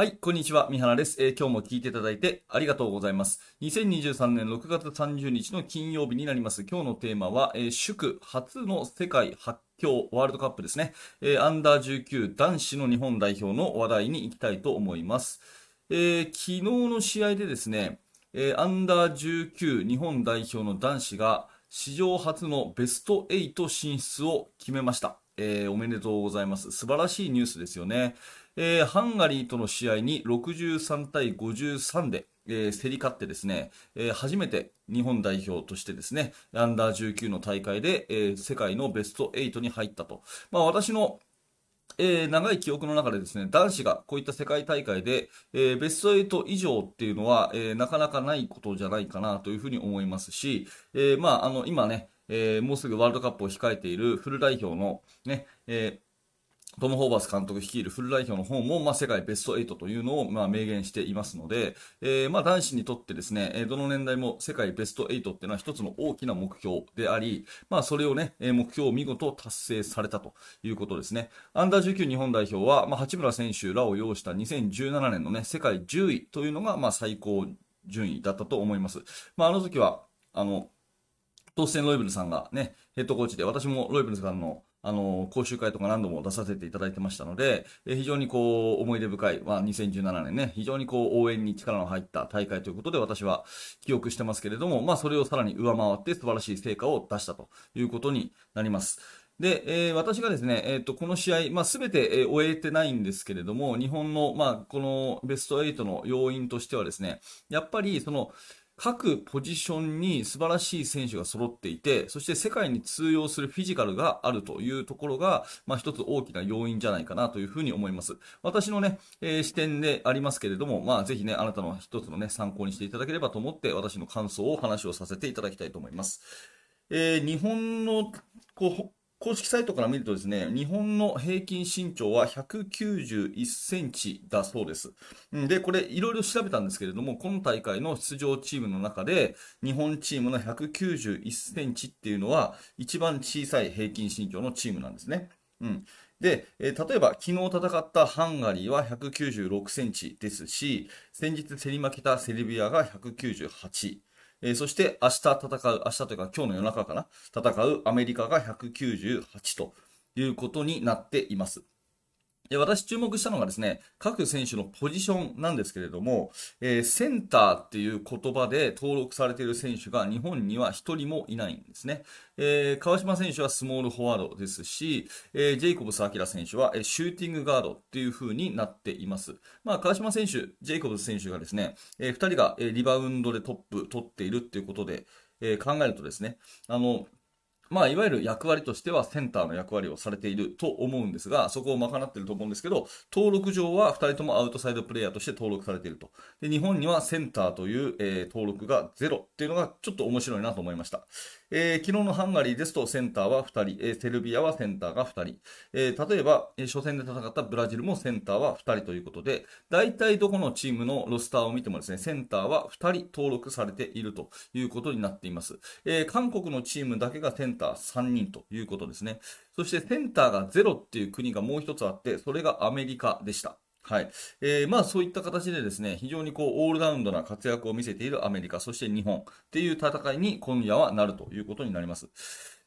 はい、こんにちは。三原です、えー今日も聞いていただいてありがとうございます。2023年6月30日の金曜日になります。今日のテーマは、えー祝初の世界発狂ワールドカップですね。えーアンダー19男子の日本代表の話題に行きたいと思います。えー昨日の試合でですね、えーアンダー19日本代表の男子が史上初のベスト8進出を決めました。えーおめでとうございます。素晴らしいニュースですよね。えーハンガリーとの試合に63対53で、えー競り勝ってですね、えー初めて日本代表としてですね、アンダー19の大会で、えー世界のベスト8に入ったと。まあ私のえー長い記憶の中でですね、男子がこういった世界大会で、えーベスト8以上っていうのは、えーなかなかないことじゃないかなというふうに思いますし、えまあ、あの、今ね、えもうすぐワールドカップを控えているフル代表のね、えトム・ホーバス監督率いるフル代表の方も、まあ、世界ベスト8というのを、まあ、明言していますので、えーまあ、男子にとってですね、えどの年代も世界ベスト8っていうのは一つの大きな目標であり、まあ、それをね、え目標を見事達成されたということですね。アンダー19日本代表は、まあ、八村選手らを擁した2017年のね、世界10位というのが、まあ、最高順位だったと思います。まあ、あの時は、あの、トーステン・ロイブルさんがね、ヘッドコーチで、私もロイブルさんの、あの、講習会とか何度も出させていただいてましたので、え非常にこう、思い出深い、まあ、2017年ね、非常にこう、応援に力の入った大会ということで、私は記憶してますけれども、まあ、それをさらに上回って素晴らしい成果を出したということになります。で、えー私がですね、えっ、と、この試合、まあ、すべて、えー終えてないんですけれども、日本の、まあ、このベスト8の要因としてはですね、やっぱり、その、各ポジションに素晴らしい選手が揃っていて、そして世界に通用するフィジカルがあるというところが、まあ一つ大きな要因じゃないかなというふうに思います。私のね、えー視点でありますけれども、まあぜひね、あなたの一つのね、参考にしていただければと思って、私の感想をお話をさせていただきたいと思います。えー日本のこう公式サイトから見るとですね、日本の平均身長は191センチだそうです。うんで、これいろいろ調べたんですけれども、今大会の出場チームの中で、日本チームの191センチっていうのは、一番小さい平均身長のチームなんですね。うん。で、えー例えば昨日戦ったハンガリーは196センチですし、先日競り負けたセルビアが198。えーそして明日戦う、明日というか今日の夜中かな、戦うアメリカが198ということになっています。私注目したのがですね、各選手のポジションなんですけれども、えーセンターっていう言葉で登録されている選手が日本には一人もいないんですね。えー川島選手はスモールフォワードですし、えージェイコブス・アキラ選手は、シューティングガードっていう風になっています。まあ、川島選手、ジェイコブス選手がですね、えー二人が、リバウンドでトップ取っているっていうことで、え考えるとですね、あの、まあ、いわゆる役割としてはセンターの役割をされていると思うんですが、そこを賄っていると思うんですけど、登録上は2人ともアウトサイドプレイヤーとして登録されていると。で、日本にはセンターという、えー登録がゼロっていうのがちょっと面白いなと思いました。えー昨日のハンガリーですとセンターは2人、えーセルビアはセンターが2人、えー例えば、え初戦で戦ったブラジルもセンターは2人ということで、大体どこのチームのロスターを見てもですね、センターは2人登録されているということになっています。え韓国のチームだけがセンター3人ということですね。そしてセンターが0っていう国がもう一つあって、それがアメリカでした。はい。えーまあそういった形でですね、非常にこう、オールラウンドな活躍を見せているアメリカ、そして日本っていう戦いに今夜はなるということになります。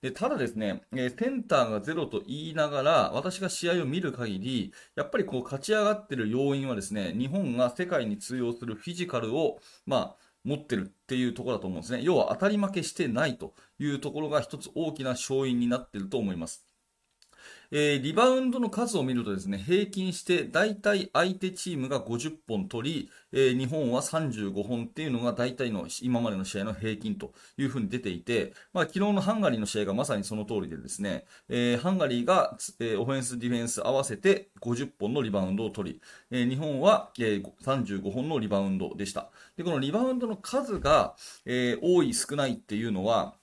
でただですね、えーセンターがゼロと言いながら、私が試合を見る限り、やっぱりこう勝ち上がってる要因はですね、日本が世界に通用するフィジカルを、まあ、持ってるっていうところだと思うんですね。要は当たり負けしてないというところが一つ大きな勝因になっていると思います。えーリバウンドの数を見るとですね、平均して大体相手チームが50本取り、えー日本は35本っていうのが大体の今までの試合の平均というふうに出ていて、まあ、昨日のハンガリーの試合がまさにその通りでですね、えーハンガリーが、えーオフェンス、ディフェンス合わせて50本のリバウンドを取り、えー日本は、えー35本のリバウンドでした。で、このリバウンドの数が、えー多い少ないっていうのは、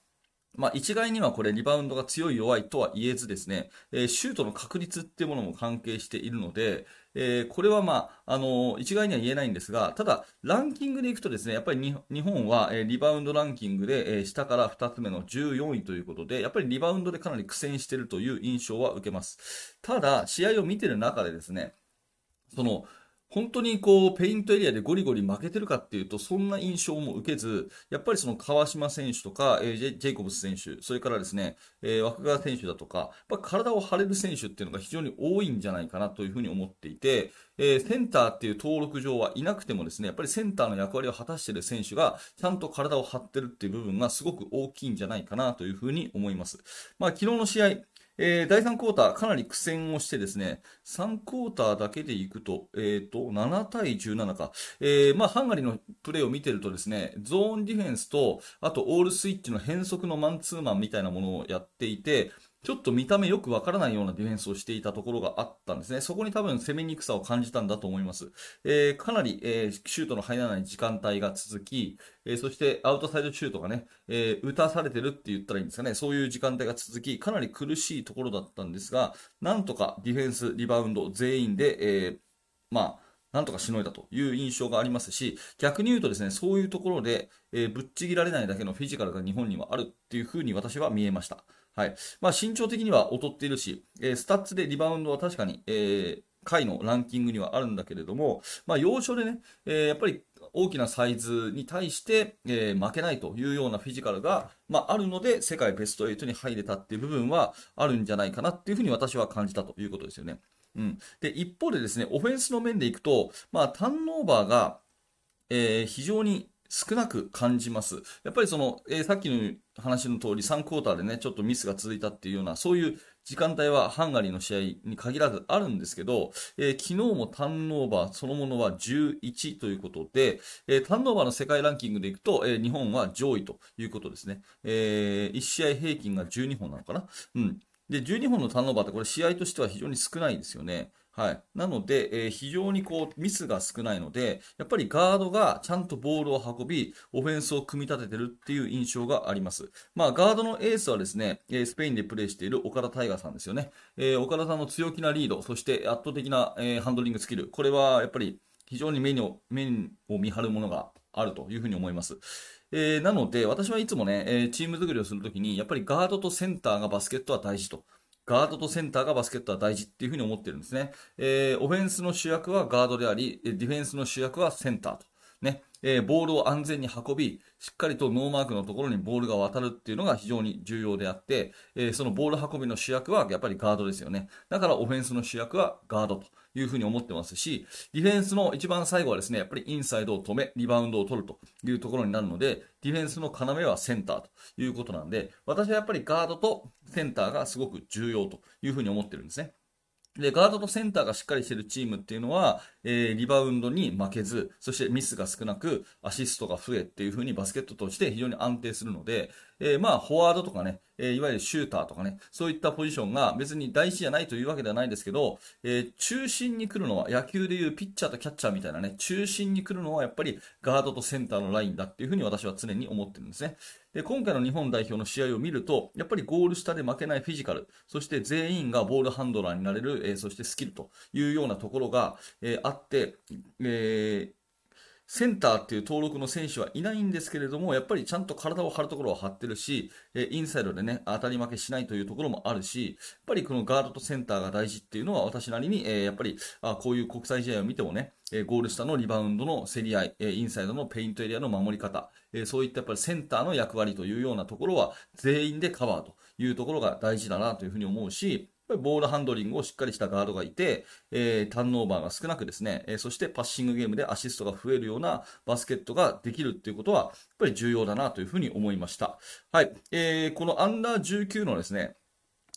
まあ、一概にはこれリバウンドが強い弱いとは言えずですね、えーシュートの確率っていうものも関係しているので、えーこれはまあ、あのー一概には言えないんですが、ただ、ランキングでいくとですね、やっぱり日本は、えリバウンドランキングで、え下から2つ目の14位ということで、やっぱりリバウンドでかなり苦戦しているという印象は受けます。ただ、試合を見てる中でですね、その、本当にこう、ペイントエリアでゴリゴリ負けてるかっていうと、そんな印象も受けず、やっぱりその川島選手とか、えー、ジェジェイコブス選手、それからですね、えー、枠川選手だとか、やっ体を張れる選手っていうのが非常に多いんじゃないかなというふうに思っていて、えー、センターっていう登録上はいなくてもですね、やっぱりセンターの役割を果たしてる選手が、ちゃんと体を張ってるっていう部分がすごく大きいんじゃないかなというふうに思います。まあ、昨日の試合、えー、第3クォーター、かなり苦戦をしてですね、3クォーターだけでいくと、えっ、ー、と、7対17か。えー、まあ、ハンガリーのプレーを見てるとですね、ゾーンディフェンスと、あと、オールスイッチの変則のマンツーマンみたいなものをやっていて、ちょっと見た目よくわからないようなディフェンスをしていたところがあったんですね。そこに多分攻めにくさを感じたんだと思います。えー、かなり、えー、シュートの入らない時間帯が続き、えー、そしてアウトサイドシュートがね、え打たされてるって言ったらいいんですかね。そういう時間帯が続き、かなり苦しいところだったんですが、なんとかディフェンス、リバウンド全員で、えまあ、なんとかしのいだという印象がありますし、逆に言うとですね、そういうところで、えー、ぶっちぎられないだけのフィジカルが日本にはあるっていう風に私は見えました。はい。まあ、身長的には劣っているし、えー、スタッツでリバウンドは確かに、えー、回のランキングにはあるんだけれども、まあ、要所でね、えー、やっぱり大きなサイズに対して、えー、負けないというようなフィジカルが、まあ、あるので、世界ベスト8に入れたっていう部分はあるんじゃないかなっていうふうに私は感じたということですよね。うん。で、一方でですね、オフェンスの面でいくと、まあ、ターンオーバーが、えー、非常に少なく感じます。やっぱりその、えー、さっきの話の通り3クォーターでね、ちょっとミスが続いたっていうような、そういう時間帯はハンガリーの試合に限らずあるんですけど、えー、昨日もターンオーバーそのものは11ということで、えー、ターンオーバーの世界ランキングでいくと、えー、日本は上位ということですね。え1試合平均が12本なのかなうん。で、12本のターンオーバーってこれ試合としては非常に少ないですよね。はい。なので、えー、非常にこう、ミスが少ないので、やっぱりガードがちゃんとボールを運び、オフェンスを組み立ててるっていう印象があります。まあ、ガードのエースはですね、えー、スペインでプレーしている岡田大河さんですよね。えー、岡田さんの強気なリード、そして圧倒的な、えハンドリングスキル。これはやっぱり非常に目に目を見張るものがあるというふうに思います。えー、なので、私はいつもね、えー、チーム作りをするときに、やっぱりガードとセンターがバスケットは大事と。ガードとセンターがバスケットは大事っていうふうに思ってるんですね。えー、オフェンスの主役はガードであり、ディフェンスの主役はセンターと。えー、ボールを安全に運び、しっかりとノーマークのところにボールが渡るっていうのが非常に重要であって、えー、そのボール運びの主役はやっぱりガードですよね。だからオフェンスの主役はガードというふうに思ってますし、ディフェンスの一番最後はですね、やっぱりインサイドを止め、リバウンドを取るというところになるので、ディフェンスの要はセンターということなんで、私はやっぱりガードとセンターがすごく重要というふうに思ってるんですね。で、ガードとセンターがしっかりしてるチームっていうのは、えー、リバウンドに負けず、そしてミスが少なく、アシストが増えっていう風にバスケットとして非常に安定するので、えー、まあ、フォワードとかね、えー、いわゆるシューターとかね、そういったポジションが別に大事じゃないというわけではないですけど、えー、中心に来るのは、野球でいうピッチャーとキャッチャーみたいなね、中心に来るのはやっぱりガードとセンターのラインだっていう風に私は常に思ってるんですね。で、今回の日本代表の試合を見ると、やっぱりゴール下で負けないフィジカル、そして全員がボールハンドラーになれる、えー、そしてスキルというようなところが、えー、あって、えー、センターっていう登録の選手はいないんですけれども、やっぱりちゃんと体を張るところは張ってるし、えインサイドでね、当たり負けしないというところもあるし、やっぱりこのガードとセンターが大事っていうのは私なりに、えやっぱりあこういう国際試合を見てもね、えゴール下のリバウンドの競り合い、えインサイドのペイントエリアの守り方、えそういったやっぱりセンターの役割というようなところは全員でカバーというところが大事だなというふうに思うし、ボールハンドリングをしっかりしたガードがいて、えー、ターンオーバーが少なくですね、えー、そしてパッシングゲームでアシストが増えるようなバスケットができるっていうことは、やっぱり重要だなというふうに思いました。はい。えー、このアンダー19のですね、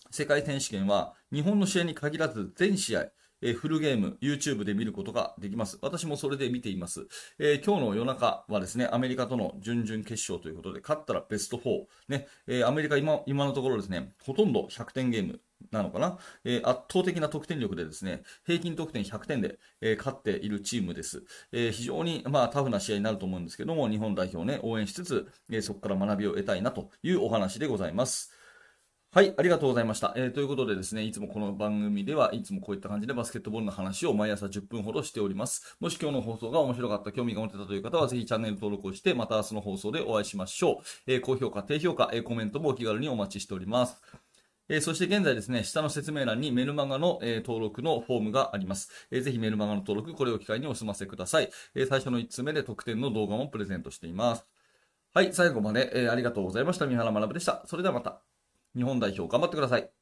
世界選手権は、日本の試合に限らず全試合、えー、フルゲーム、YouTube で見ることができます。私もそれで見ています。えー、今日の夜中はですね、アメリカとの準々決勝ということで、勝ったらベスト4。ね、えー、アメリカ今、今のところですね、ほとんど100点ゲームなのかな、えー、圧倒的な得点力でですね、平均得点100点で、えー、勝っているチームです。えー、非常に、まあ、タフな試合になると思うんですけども、日本代表をね、応援しつつ、えそこから学びを得たいなというお話でございます。はい、ありがとうございました。えー、ということでですね、いつもこの番組ではいつもこういった感じでバスケットボールの話を毎朝10分ほどしております。もし今日の放送が面白かった、興味が持てたという方はぜひチャンネル登録をして、また明日の放送でお会いしましょう。えー、高評価、低評価、えー、コメントもお気軽にお待ちしております。えーそして現在ですね、下の説明欄にメルマガの、えー登録のフォームがあります。えーぜひメルマガの登録、これを機会にお済ませください。え最初の1つ目で特典の動画もプレゼントしています。はい、最後まで、えありがとうございました。三原学でした。それではまた。日本代表頑張ってください。